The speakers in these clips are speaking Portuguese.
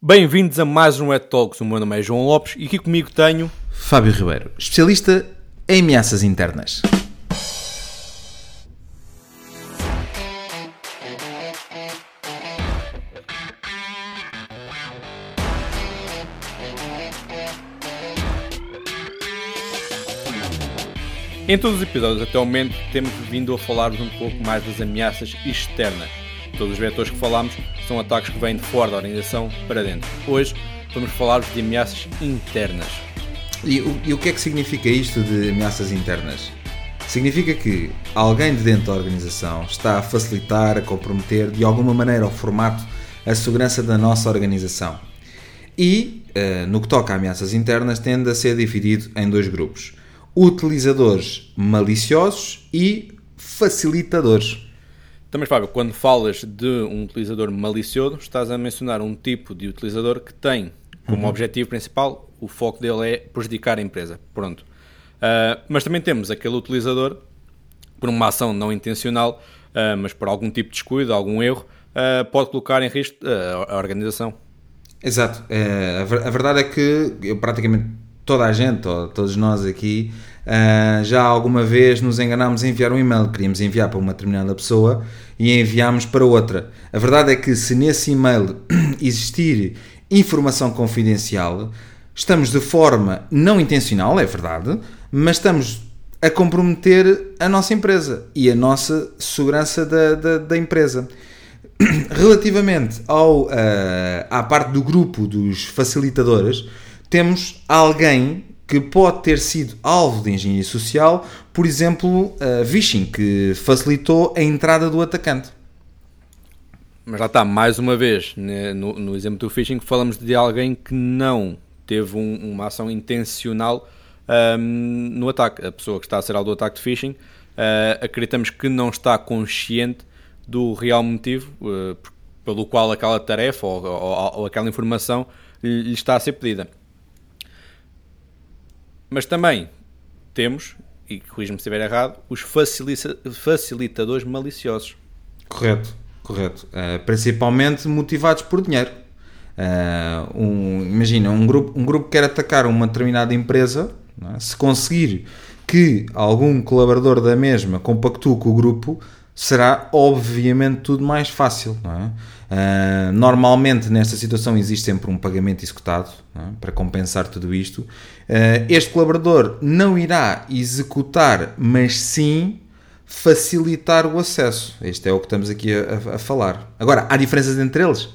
Bem-vindos a mais um Ed Talks. O meu nome é João Lopes e aqui comigo tenho Fábio Ribeiro, especialista em ameaças internas. Em todos os episódios até o momento temos vindo a falar-vos um pouco mais das ameaças externas. Todos os vetores que falamos são ataques que vêm de fora da organização para dentro. Hoje vamos falar-vos de ameaças internas. E, o- e o que é que significa isto de ameaças internas? Significa que alguém de dentro da organização está a facilitar, a comprometer de alguma maneira ao formato a segurança da nossa organização. E, eh, no que toca a ameaças internas, tende a ser dividido em dois grupos: utilizadores maliciosos e facilitadores. Também, Fábio, quando falas de um utilizador malicioso, estás a mencionar um tipo de utilizador que tem como objetivo principal o foco dele é prejudicar a empresa. Pronto. Ah, mas também temos aquele utilizador, por uma ação não intencional, ah, mas por algum tipo de descuido, algum erro, ah, pode colocar em risco a organização. Exato. É, a, ver- a verdade é que eu, praticamente toda a gente, ou todos nós aqui, ah, já alguma vez nos enganámos em enviar um e-mail. Queríamos enviar para uma determinada pessoa e enviámos para outra. A verdade é que se nesse e-mail existir informação confidencial, estamos de forma não intencional, é verdade, mas estamos a comprometer a nossa empresa e a nossa segurança da, da, da empresa. Relativamente ao, eh, à parte do grupo dos facilitadores, temos alguém que pode ter sido alvo de engenharia social, por exemplo, a phishing, que facilitou a entrada do atacante. Mas lá está, mais uma vez, né, no, no exemplo do phishing, falamos de alguém que não teve um- uma ação intencional ahm, no ataque. A pessoa que está a ser alvo do ataque de phishing, ah, acreditamos que não está consciente do real motivo por- pelo qual aquela tarefa ou, ou- ou aquela informação lhe está a ser pedida. Mas também temos, e corrijo-me se estiver errado, os facilita- facilitadores maliciosos. Correto, correto. Eh, principalmente motivados por dinheiro. Eh, um- imagina, um grupo, um grupo quer atacar uma determinada empresa, é? se conseguir que algum colaborador da mesma compactue com o grupo, será obviamente tudo mais fácil. Não é? Eh, normalmente nesta situação existe sempre um pagamento executado é? para compensar tudo isto. Eh, este colaborador não irá executar, mas sim facilitar o acesso. Este é o que estamos aqui a, a- a falar. Agora, há diferenças entre eles?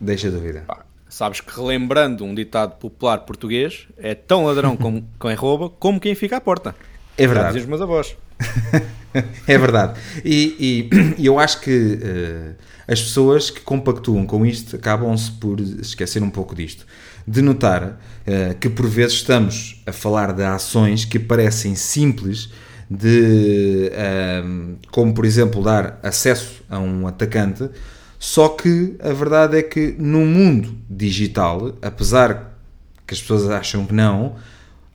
Deixa dúvida. Sabes que relembrando um ditado popular português, é tão ladrão como quem rouba, como quem fica à porta. É verdade. diziam os meus avós. é verdade. E, e- eu acho que eh, as pessoas que compactuam com isto acabam-se por esquecer um pouco disto. De notar eh, que por vezes estamos a falar de ações que parecem simples, de ehm, como por exemplo dar acesso a um atacante, só que a verdade é que no mundo digital, apesar que as pessoas acham que não,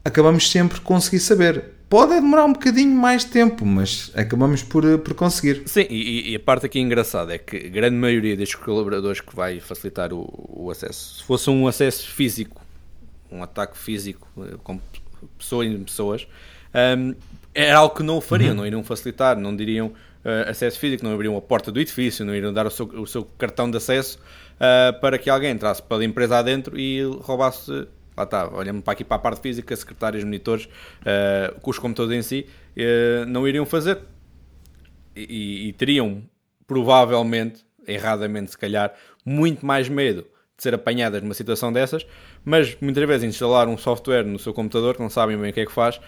acabamos sempre conseguir saber. Pode demorar um bocadinho mais tempo, mas acabamos por, eh, por conseguir. Sim, e, e a parte aqui engraçada é que a grande maioria destes colaboradores que vai facilitar o, o acesso, se fosse um acesso físico, um ataque físico eh, com pessoas em pessoas, hum, era algo que não o fariam, não iriam facilitar, não diriam eh, acesso físico, não abriam a porta do edifício, não iriam dar o seu, o seu cartão de acesso ah, para que alguém entrasse pela empresa adentro e roubasse. Lá está, olhando para aqui para a parte física, secretários, monitores, com os computadores em si, eh, não iriam fazer e, e teriam provavelmente, erradamente se calhar, muito mais medo de ser apanhadas numa situação dessas, mas muitas vezes instalar um software no seu computador que não sabem bem o que é que faz,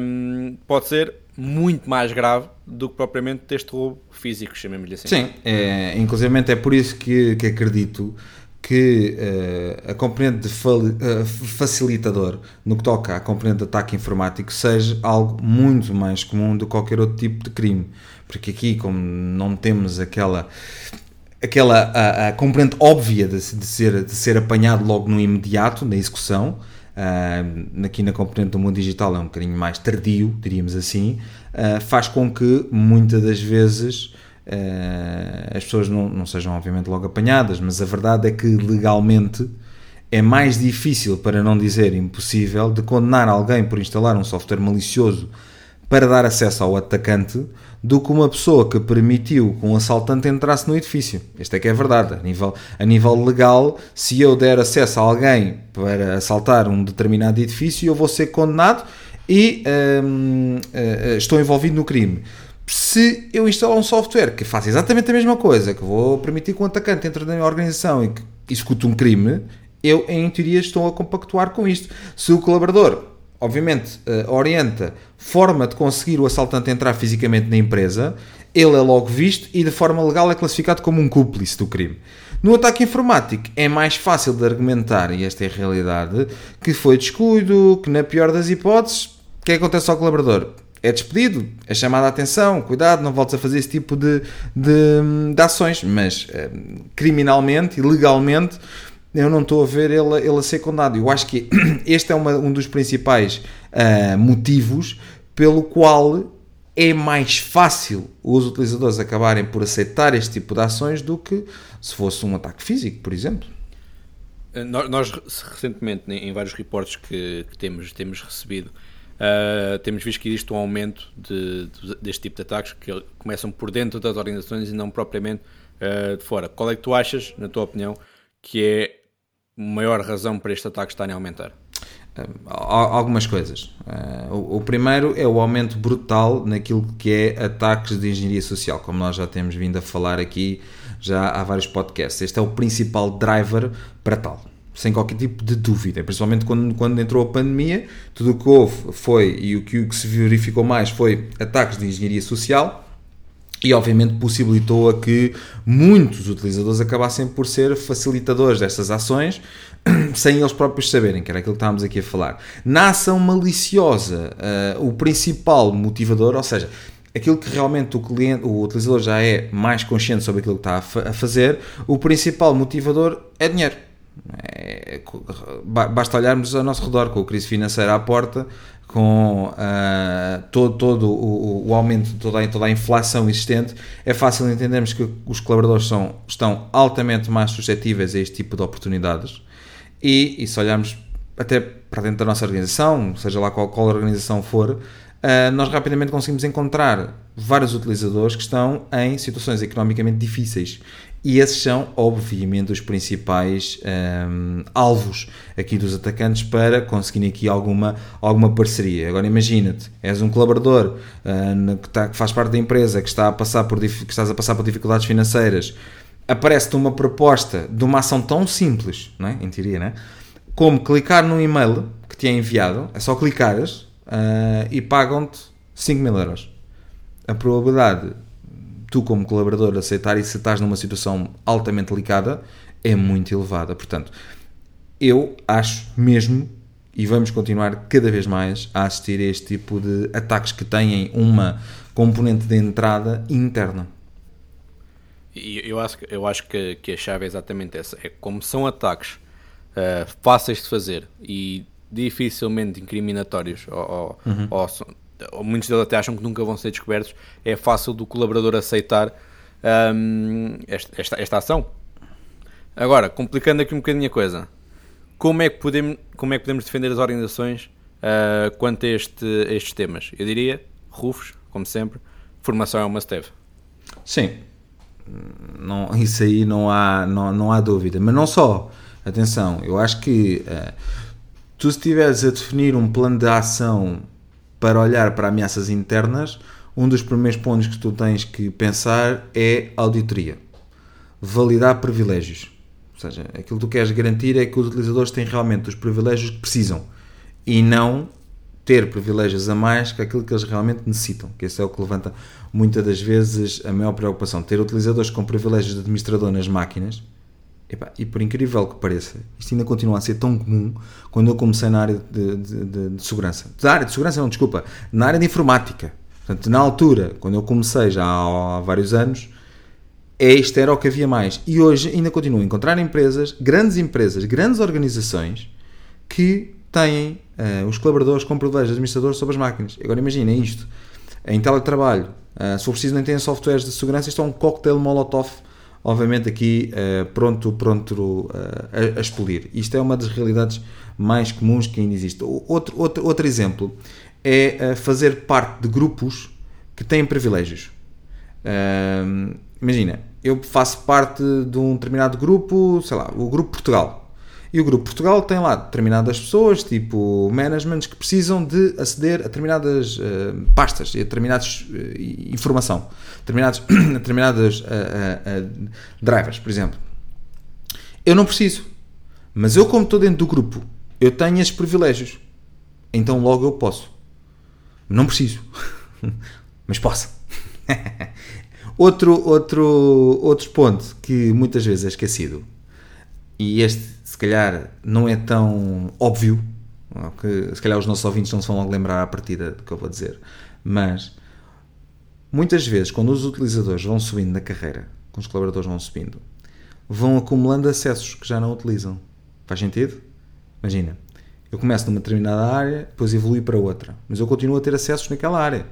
hum, pode ser muito mais grave do que propriamente este roubo físico, chamemos-lhe assim. Sim, é, inclusive é por isso que, que acredito que eh, a componente de eh, facilitador no que toca à componente de ataque informático seja algo muito mais comum do que qualquer outro tipo de crime. Porque aqui, como não temos aquela aquela a, a componente óbvia de, de ser, de ser apanhado logo no imediato, na execução, ah, aqui na componente do mundo digital é um bocadinho mais tardio, diríamos assim, faz com que muitas das vezes uh, as pessoas não, não sejam obviamente logo apanhadas, mas a verdade é que legalmente é mais difícil, para não dizer impossível, de condenar alguém por instalar um software malicioso para dar acesso ao atacante do que uma pessoa que permitiu que um assaltante entrasse no edifício. Esta é que é a verdade. A nível, a nível legal, se eu der acesso a alguém para assaltar um determinado edifício, eu vou ser condenado e hum, estou envolvido no crime. Se eu instalar um software que faz exatamente a mesma coisa, que vou permitir que um atacante entre na minha organização e que execute um crime, eu, em teoria, estou a compactuar com isto. Se o colaborador, obviamente, uh, orienta forma de conseguir o assaltante entrar fisicamente na empresa, ele é logo visto e, de forma legal, é classificado como um cúmplice do crime. No ataque informático é mais fácil de argumentar, e esta é a realidade, que foi descuido, que na pior das hipóteses, o que é que acontece ao colaborador? É despedido, é chamado a atenção, cuidado, não voltes a fazer esse tipo de, de, de ações, mas eh, criminalmente e legalmente eu não estou a ver ele, ele a ser condenado. Eu acho que este é uma, um dos principais uh, motivos pelo qual é mais fácil os utilizadores acabarem por aceitar este tipo de ações do que se fosse um ataque físico, por exemplo. Eh, nós, recentemente, em vários reportes que, que temos, temos recebido, uh, temos visto que existe um aumento de, de, deste tipo de ataques que começam por dentro das organizações e não propriamente uh, de fora. Qual é que tu achas, na tua opinião, que é a maior razão para este ataque estarem a aumentar? algumas coisas. o, primeiro é o aumento brutal naquilo que é ataques de engenharia social, como nós já temos vindo a falar aqui já há vários podcasts. Este é o principal driver para tal. Sem qualquer tipo de dúvida, principalmente quando, quando entrou a pandemia, tudo o que houve foi, e o que, o que se verificou mais foi ataques de engenharia social, e obviamente possibilitou a que muitos utilizadores acabassem por ser facilitadores destas ações sem eles próprios saberem, que era aquilo que estávamos aqui a falar. Na ação maliciosa, uh, o principal motivador, ou seja, aquilo que realmente o cliente, o utilizador já é mais consciente sobre aquilo que está a, fazer, o principal motivador é dinheiro. É, basta olharmos ao nosso redor com a crise financeira à porta, com uh, todo, todo o, o, aumento, toda a, toda a inflação existente, é fácil entendermos que os colaboradores são, estão altamente mais suscetíveis a este tipo de oportunidades. E, e se olharmos até para dentro da nossa organização, seja lá qual, qual organização for, uh, nós rapidamente conseguimos encontrar vários utilizadores que estão em situações economicamente difíceis. E esses são, obviamente, os principais um, ah, alvos aqui dos atacantes para conseguirem aqui alguma, alguma parceria. Agora imagina-te, és um colaborador uh, que, está, que, faz parte da empresa, que, está a passar por, que estás a passar por dificuldades financeiras, aparece-te uma proposta de uma ação tão simples, não é? em teoria, não é? como clicar num e-mail que te é enviado, é só clicares uh, e pagam-te 5 mil euros. A probabilidade tu, como colaborador, aceitar e se estás numa situação altamente delicada é muito elevada. Portanto, eu acho mesmo, e vamos continuar cada vez mais a assistir a este tipo de ataques que têm uma componente de entrada interna. Eu acho, eu acho que, que a chave é exatamente essa. É como são ataques uh, fáceis de fazer e dificilmente incriminatórios, ou, uhum. ou, ou, muitos deles até acham que nunca vão ser descobertos, é fácil do colaborador aceitar um, esta, esta, esta, ação. Agora, complicando aqui um bocadinho a coisa, como é que podemos, como é que podemos defender as organizações uh, quanto a, este, a estes temas? Eu diria, Rufus, como sempre, formação é uma must-have. Sim, não, isso aí não há, não, não há dúvida. Mas não só, atenção, eu acho que uh, tu estiveres a definir um plano de ação para olhar para ameaças internas, um dos primeiros pontos que tu tens que pensar é auditoria. Validar privilégios. Ou seja, aquilo que tu queres garantir é que os utilizadores têm realmente os privilégios que precisam e não ter privilégios a mais que aquilo que eles realmente necessitam, que esse é o que levanta muitas das vezes a maior preocupação. Ter utilizadores com privilégios de administrador nas máquinas E por incrível que pareça, isto ainda continua a ser tão comum quando eu comecei na área de, de, de, de segurança. Da área de segurança, não, desculpa, na área de informática. Portanto, na altura, quando eu comecei já há, há vários anos, este era o que havia mais. E hoje ainda continuo a encontrar empresas, grandes empresas, grandes organizações que têm uh, os colaboradores com privilégios de sobre as máquinas. Agora imaginem isto. em teletrabalho, uh, se for preciso nem têm softwares de segurança, isto é um cocktail molotov, obviamente aqui uh, pronto, pronto uh, a, a, expelir. Isto é uma das realidades mais comuns que ainda existe. Outro, outro, outro exemplo é fazer parte de grupos que têm privilégios. imagina, eu faço parte de um determinado grupo, sei lá, o Grupo Portugal. E o Grupo Portugal tem lá determinadas pessoas, tipo managements, que precisam de aceder a determinadas uh, pastas, a determinadas uh, informação, determinados, determinadas uh, drivers, por exemplo. Eu não preciso. Mas eu, como estou dentro do grupo, eu tenho esses privilégios. Então logo eu posso. Não preciso. mas posso. outro, outro, outro ponto que muitas vezes é esquecido, e este calhar não é tão óbvio, que se calhar os nossos ouvintes não se vão logo lembrar à partida do que eu vou dizer, mas muitas vezes quando os utilizadores vão subindo na carreira, quando os colaboradores vão subindo, vão acumulando acessos que já não utilizam. Faz sentido? Imagina, eu começo numa determinada área, depois evolui para outra, mas eu continuo a ter acessos naquela área.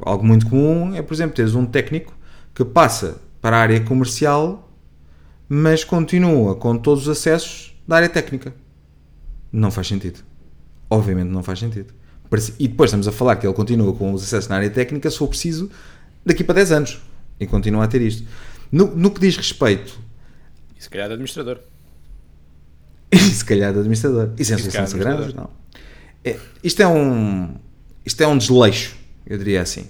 Algo muito comum é, por exemplo, teres um técnico que passa para a área comercial mas continua com todos os acessos da área técnica. Não faz sentido. Obviamente não faz sentido. E depois estamos a falar que ele continua com os acessos na área técnica se for preciso daqui para 10 anos. E continua a ter isto. No, no que diz respeito. E se calhar de administrador. E se calhar de administrador. E sem solução não. É, isto é um. Isto é um desleixo, eu diria assim.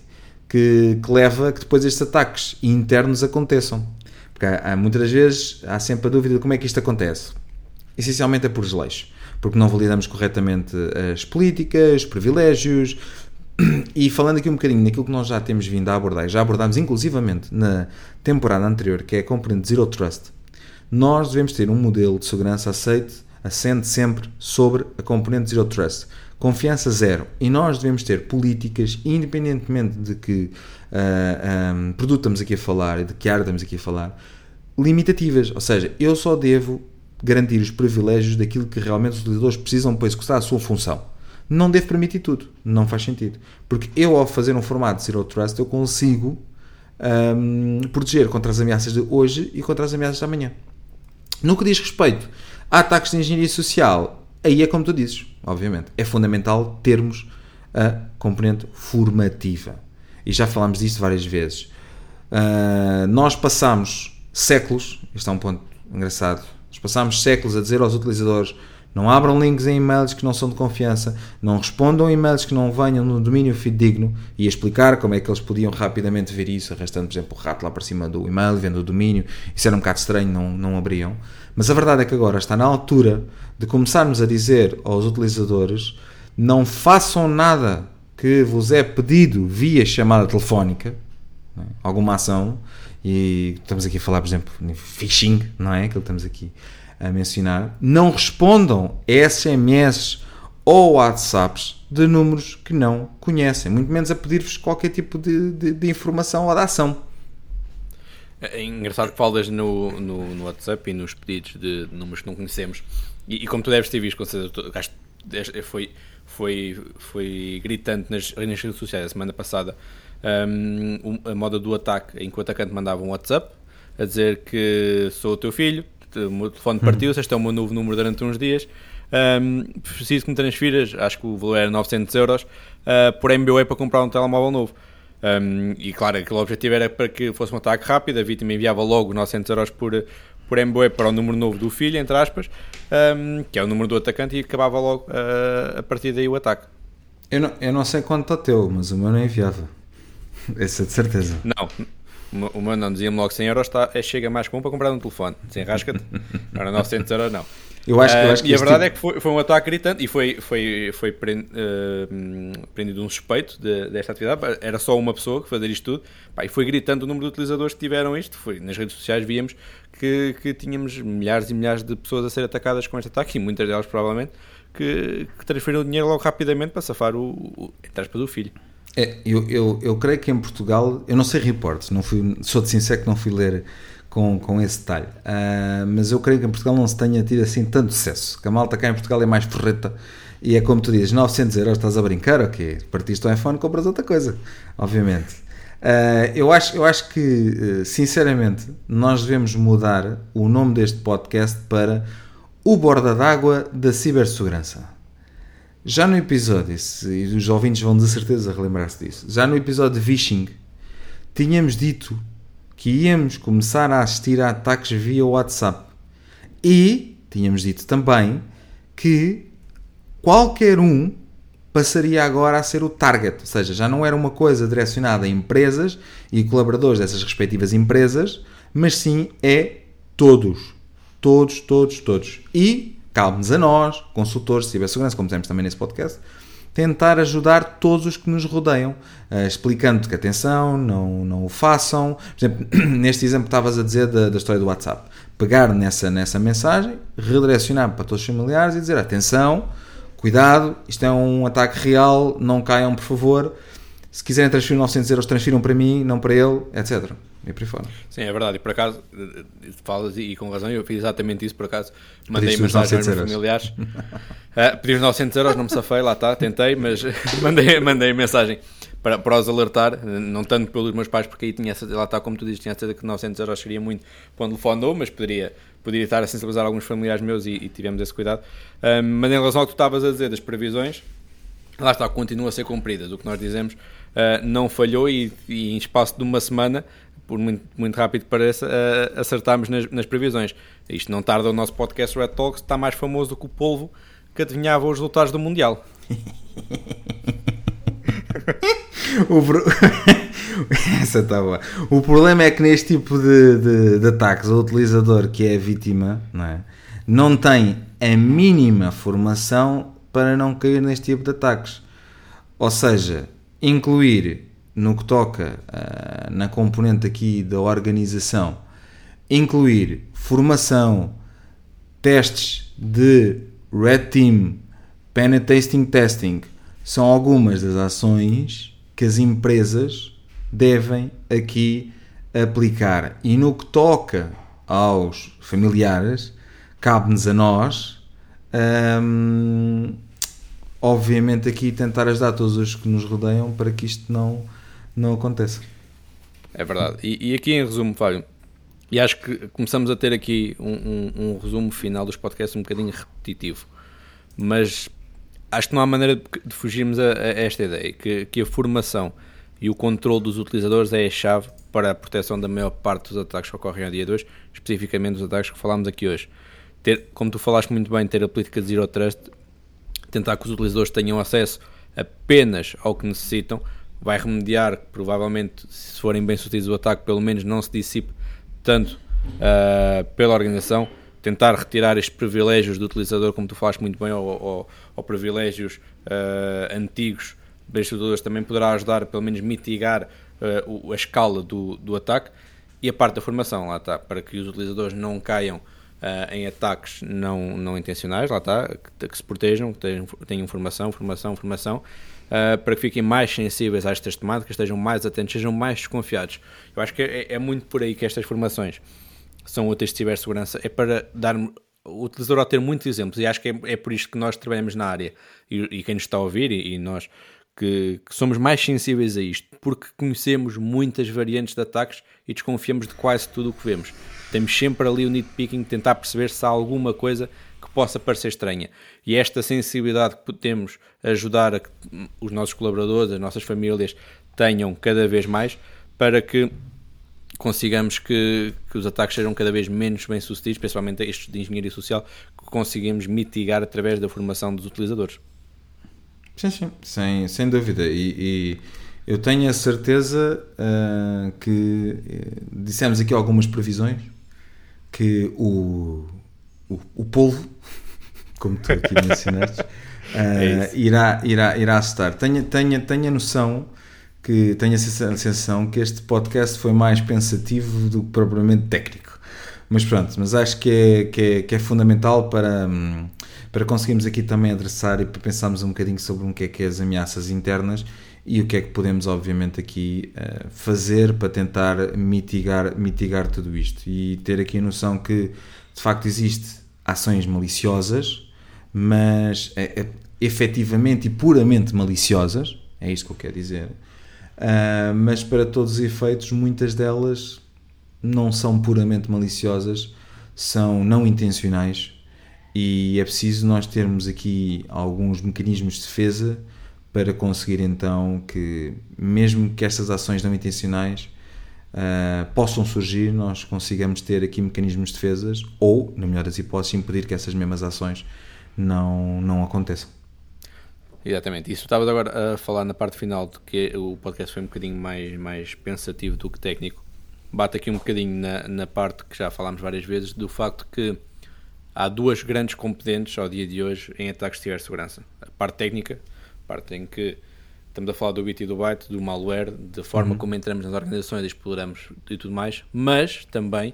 Que, que leva a que depois estes ataques internos aconteçam. Porque há, há, muitas das vezes há sempre a dúvida de como é que isto acontece. Essencialmente é por desleixo, porque não validamos corretamente as políticas, os privilégios. E falando aqui um bocadinho naquilo que nós já temos vindo a abordar, já abordámos inclusivamente na temporada anterior, que é a componente Zero Trust, nós devemos ter um modelo de segurança aceite, assente sempre sobre a componente Zero Trust. Confiança zero. E nós devemos ter políticas, independentemente de que uh, ah, um, produto estamos aqui a falar e de que área estamos aqui a falar, limitativas. Ou seja, eu só devo garantir os privilégios daquilo que realmente os utilizadores precisam para executar a sua função. Não devo permitir tudo. Não faz sentido. Porque eu, ao fazer um formato Zero Trust, eu consigo um, proteger contra as ameaças de hoje e contra as ameaças de amanhã. No que diz respeito a ataques de engenharia social, aí é como tu dizes, obviamente. É fundamental termos a componente formativa e já falámos disto várias vezes. Uh, nós passamos séculos, isto é um ponto engraçado, nós passamos séculos a dizer aos utilizadores não abram links em e-mails que não são de confiança, não respondam e-mails que não venham no domínio fidedigno e explicar como é que eles podiam rapidamente ver isso, arrastando, por exemplo, o rato lá para cima do e-mail, vendo o domínio. Isso era um bocado estranho, não, não abriam. Mas a verdade é que agora está na altura de começarmos a dizer aos utilizadores não façam nada que vos é pedido via chamada telefónica, é? alguma ação, e estamos aqui a falar, por exemplo, phishing, não é? Aquilo que estamos aqui a mencionar, não respondam SMS ou WhatsApps de números que não conhecem, muito menos a pedir-vos qualquer tipo de, de, de, informação ou de ação. É engraçado que falas no, no, no, WhatsApp e nos pedidos de números que não conhecemos, e, e como tu deves ter visto, certeza, foi foi, foi gritante nas, nas redes sociais a semana passada um, a moda do ataque, em que o atacante mandava um WhatsApp a dizer que sou o teu filho, o meu telefone partiu, este é o meu novo número durante uns dias, um, preciso que me transfiras, acho que o valor era 900 euros, uh, por MBWay para comprar um telemóvel novo. Um, e claro, aquele objetivo era para que fosse um ataque rápido, a vítima enviava logo 900 euros por, por MBWay para o número novo do filho, entre aspas, um, que é o número do atacante, e acabava logo uh, a partir daí o ataque. Eu não, eu não sei quanto está teu, mas o meu não enviava. Essa é de certeza. Não, o meu não dizia-me logo 100 euros, é, chega mais comum para comprar um telefone. Desenrasca-te. Agora 900 euros não. Eu acho, eu acho uh, e a verdade tipo... é que foi, foi, um ataque gritante e foi, foi, foi prend, uh, prendido um suspeito de, desta atividade. Era só uma pessoa que fazia isto tudo. Pá, e foi gritando o número de utilizadores que tiveram isto. Foi, nas redes sociais víamos que, que tínhamos milhares e milhares de pessoas a ser atacadas com este ataque e muitas delas provavelmente que, que transferiram o dinheiro logo rapidamente para safar o, o do filho. É, eu, eu, eu creio que em Portugal, eu não sei reportes, não fui, sou de sincero que não fui ler com, com esse detalhe. Uh, mas eu creio que em Portugal não se tenha tido assim tanto sucesso. Que a malta cá em Portugal é mais ferreta E é como tu dizes, 900 euros, estás a brincar, ok? Partiste o iPhone, compras outra coisa, obviamente. Uh, eu, acho, eu acho que, sinceramente, nós devemos mudar o nome deste podcast para O Borda d'Água da Cibersegurança. Já no episódio, e os ouvintes vão de certeza relembrar-se disso, já no episódio de Vishing, tínhamos dito que íamos começar a assistir a ataques via WhatsApp. E tínhamos dito também que qualquer um passaria agora a ser o target, ou seja, já não era uma coisa direcionada a empresas e colaboradores dessas respectivas empresas, mas sim é todos. Todos, todos, todos. E cabe-nos a nós, consultores de cibersegurança, como dizemos também nesse podcast, tentar ajudar todos os que nos rodeiam, uh, explicando que atenção, não, não o façam. Por exemplo, neste exemplo que estavas a dizer da, da, história do WhatsApp, pegar nessa, nessa mensagem, redirecionar para todos os familiares e dizer atenção, cuidado, isto é um ataque real, não caiam por favor. Se quiserem transferir 900 euros, transfiram para mim, não para ele, etc. E por aí fora. Sim, é verdade. E por acaso, eh, falas e com razão, eu fiz exatamente isso por acaso. Mandei mensagem aos meus familiares. uh, pedi os 900 euros, não me safei, lá está, tentei, mas mandei, mandei mensagem para, para os alertar, não tanto pelos meus pais, porque aí tinha lá está, como tu dizes, tinha certeza que 900 euros seria muito para telefone novo, mas poderia, poderia estar a sensibilizar alguns familiares meus e, e tivemos esse cuidado. Uh, mas em relação ao que tu estavas a dizer das previsões, lá está, continua a ser cumpridas. O que nós dizemos uh, não falhou e, e, em espaço de uma semana por muito, muito rápido pareça, uh, acertámos nas, nas, previsões. Isto não tarda o nosso podcast Red Talks, está mais famoso do que o polvo que adivinhava os resultados do Mundial. o pro... Essa está boa. O problema é que neste tipo de, de, de, ataques, o utilizador que é vítima não, é? não tem a mínima formação para não cair neste tipo de ataques. Ou seja, incluir no que toca uh, na componente aqui da organização, incluir formação, testes de Red Team, Penetesting Testing, são algumas das ações que as empresas devem aqui aplicar. E no que toca aos familiares, cabe-nos a nós, um, obviamente, aqui tentar ajudar todos os que nos rodeiam para que isto não não acontece. É verdade. E, e aqui em resumo, Fábio, e acho que começamos a ter aqui um, um, um, resumo final dos podcasts um bocadinho repetitivo, mas acho que não há maneira de, de fugirmos a, a, esta ideia, que, que a formação e o controle dos utilizadores é a chave para a proteção da maior parte dos ataques que ocorrem ao dia 2, especificamente os ataques que falámos aqui hoje. Ter, como tu falaste muito bem, ter a política de Zero Trust, tentar que os utilizadores tenham acesso apenas ao que necessitam, vai remediar, provavelmente, se forem bem sucedidos o ataque, pelo menos não se dissipe tanto uh, pela organização. Tentar retirar estes privilégios do utilizador, como tu falaste muito bem, ou, ou, ou privilégios uh, antigos destes utilizadores, também poderá ajudar, pelo menos, mitigar uh, a escala do, do ataque. E a parte da formação, lá está, para que os utilizadores não caiam Uh, em ataques não, não intencionais, lá está, que, que se protejam, que tenham, formação, formação, formação, uh, para que fiquem mais sensíveis a estas temáticas, estejam mais atentos, sejam mais desconfiados. Eu acho que é, é muito por aí que estas formações são úteis de cibersegurança, é para dar o ao ter muitos exemplos, e acho que é, é por isto que nós trabalhamos na área, e, e quem nos está a ouvir, e, e nós que, que, somos mais sensíveis a isto, porque conhecemos muitas variantes de ataques e desconfiamos de quase tudo o que vemos. Temos sempre ali o nitpicking, tentar perceber se há alguma coisa que possa parecer estranha. E esta sensibilidade que temos ajudar a que os nossos colaboradores, as nossas famílias tenham cada vez mais para que consigamos que, que os ataques sejam cada vez menos bem sucedidos, principalmente estes de engenharia social, que conseguimos mitigar através da formação dos utilizadores. Sim, sim, sem, sem dúvida. E, e eu tenho a certeza uh, que uh, dissemos aqui algumas previsões que o, o, o polvo, como tu aqui mencionaste, uh, é irá, irá, irá estar. Tenha, tenha, tenha noção que tenha a sensação que este podcast foi mais pensativo do que propriamente técnico. Mas pronto, mas acho que é, que é, que é fundamental para, para conseguirmos aqui também adressar e para pensarmos um bocadinho sobre o que é que é as ameaças internas e o que é que podemos obviamente aqui uh, fazer para tentar mitigar, mitigar tudo isto? E ter aqui a noção que de facto existe ações maliciosas, mas é, é, efetivamente e puramente maliciosas, é isto que eu quero dizer, uh, mas para todos os efeitos, muitas delas não são puramente maliciosas, são não intencionais e é preciso nós termos aqui alguns mecanismos de defesa para conseguir então que, mesmo que estas ações não intencionais uh, possam surgir, nós consigamos ter aqui mecanismos de defesas ou, na melhor das hipóteses, impedir que essas mesmas ações não, não aconteçam. Exatamente. Isso estavas agora a falar na parte final de que o podcast foi um bocadinho mais, mais pensativo do que técnico. Bate aqui um bocadinho na, na parte que já falámos várias vezes do facto que há duas grandes componentes ao dia de hoje em ataques de cibersegurança. A parte técnica, parte em que estamos a falar do bit e do byte, do malware, da forma uhum. como entramos nas organizações, exploramos e tudo mais, mas também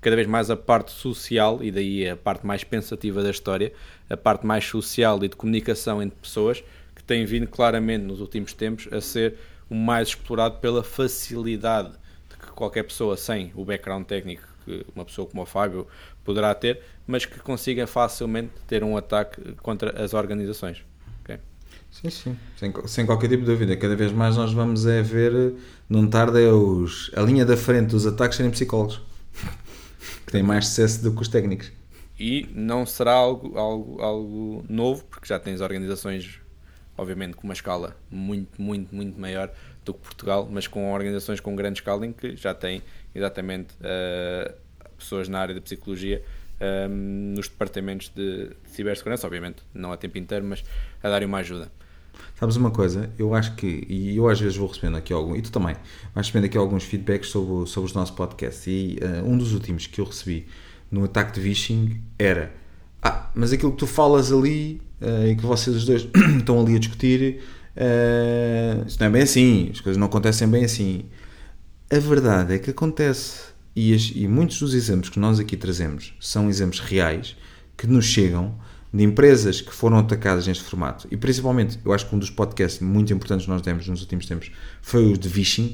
cada vez mais a parte social, e daí a parte mais pensativa da história, a parte mais social e de comunicação entre pessoas, que tem vindo claramente nos últimos tempos a ser o mais explorado pela facilidade de que qualquer pessoa sem o background técnico que uma pessoa como o Fábio poderá ter, mas que consiga facilmente ter um ataque contra as organizações. Sim, sim, sem, sem qualquer tipo de dúvida. Cada vez mais nós vamos é ver, não tarda, é os, a linha da frente dos ataques serem psicólogos que têm mais sucesso do que os técnicos. E não será algo, algo, algo novo, porque já tens organizações, obviamente, com uma escala muito, muito, muito maior do que Portugal, mas com organizações com grande escala em que já têm exatamente uh, pessoas na área da psicologia um, ehm, nos departamentos de, de cibersegurança, obviamente, não a tempo inteiro, mas a darem uma ajuda. Sabes uma coisa? Eu acho que, e eu às vezes vou recebendo aqui algum, e tu também, vais recebendo aqui alguns feedbacks sobre, sobre os nossos podcasts. E uh, um dos últimos que eu recebi no ataque de phishing era: Ah, mas aquilo que tu falas ali uh, e que vocês os dois estão ali a discutir, uh, isso não é bem assim, as coisas não acontecem bem assim. A verdade é que acontece. E, as, e muitos dos exemplos que nós aqui trazemos são exemplos reais que nos chegam de empresas que foram atacadas neste formato, e principalmente, eu acho que um dos podcasts muito importantes que nós demos nos últimos tempos foi o de Vishing,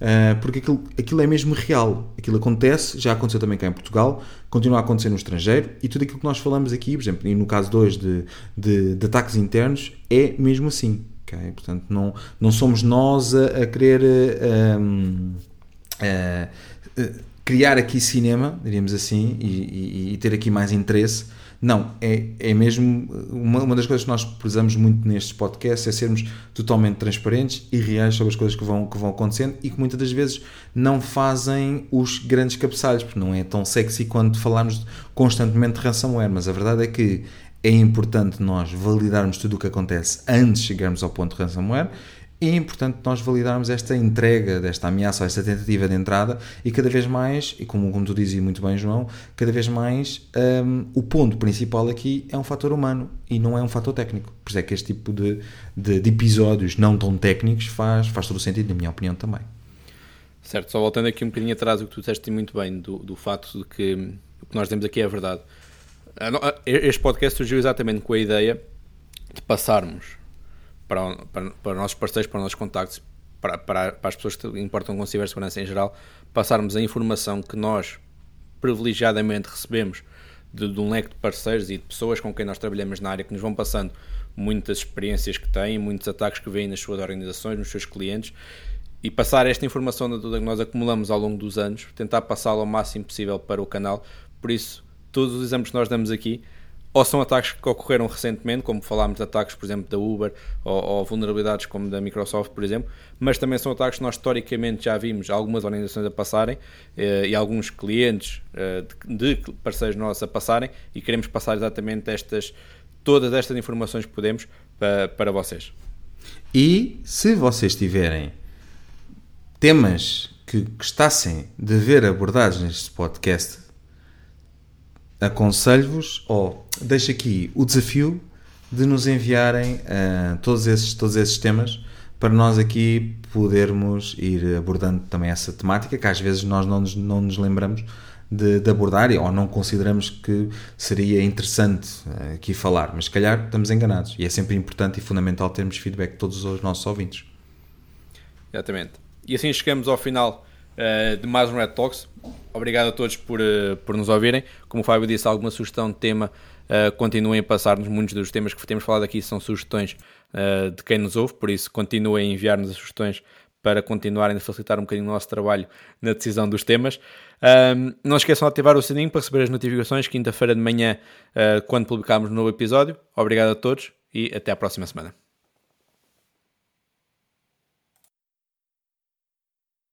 uh, porque aquilo, aquilo é mesmo real. Aquilo acontece, já aconteceu também cá em Portugal, continua a acontecer no estrangeiro, e tudo aquilo que nós falamos aqui, por exemplo, e no caso de hoje de, de, de ataques internos, é mesmo assim. Okay? Portanto, não, não somos nós a, a querer. Um, uh, uh, criar aqui cinema, diríamos assim, e, e, e ter aqui mais interesse não, é, é mesmo uma, uma das coisas que nós prezamos muito nestes podcasts é sermos totalmente transparentes e reais sobre as coisas que vão, que vão acontecendo e que muitas das vezes não fazem os grandes cabeçalhos, porque não é tão sexy quando falarmos constantemente de ransomware, mas a verdade é que é importante nós validarmos tudo o que acontece antes de chegarmos ao ponto de ransomware é importante nós validarmos esta entrega desta ameaça, esta tentativa de entrada e cada vez mais, e como, como tu dizia muito bem, João, cada vez mais um, o ponto principal aqui é um fator humano e não é um fator técnico. Por isso é que este tipo de, de, de episódios não tão técnicos faz, faz todo o sentido, na minha opinião, também. Certo, só voltando aqui um bocadinho atrás, o que tu disseste muito bem do, do facto de que o que nós temos aqui é verdade. Este podcast surgiu exatamente com a ideia de passarmos para, para, para os nossos parceiros, para os nossos contactos, para, para, para as pessoas que importam com cibersegurança em geral, passarmos a informação que nós privilegiadamente recebemos de, de, um leque de parceiros e de pessoas com quem nós trabalhamos na área que nos vão passando muitas experiências que têm, muitos ataques que vêm nas suas organizações, nos seus clientes e passar esta informação que nós acumulamos ao longo dos anos, tentar passá-la ao máximo possível para o canal. Por isso, todos os exemplos que nós damos aqui ou são ataques que ocorreram recentemente, como falámos de ataques, por exemplo, da Uber, ou, ou, vulnerabilidades como da Microsoft, por exemplo, mas também são ataques que nós historicamente já vimos algumas organizações a passarem eh, e alguns clientes eh, de, de, parceiros nossos a passarem e queremos passar exatamente estas, todas estas informações que podemos para, para vocês. E se vocês tiverem temas que gostassem de ver abordados neste podcast, aconselho-vos, ou deixo aqui o desafio de nos enviarem uh, todos, esses, todos esses temas para nós aqui podermos ir abordando também essa temática que às vezes nós não nos, não nos lembramos de, de abordar ou não consideramos que seria interessante uh, aqui falar, mas se calhar estamos enganados e é sempre importante e fundamental termos feedback de todos os nossos ouvintes. Exatamente. E assim chegamos ao final uh, de mais um Red Talks. Obrigado a todos por, uh, por nos ouvirem. Como o Fábio disse, alguma sugestão de tema, uh, continuem a passar-nos. Muitos dos temas que temos falado aqui são sugestões de quem nos ouve, por isso continuem a enviar-nos as sugestões para continuarem a facilitar um bocadinho o nosso trabalho na decisão dos temas. Um, não esqueçam de ativar o sininho para receber as notificações quinta-feira de manhã, quando publicarmos um novo episódio. Obrigado a todos e até à próxima semana.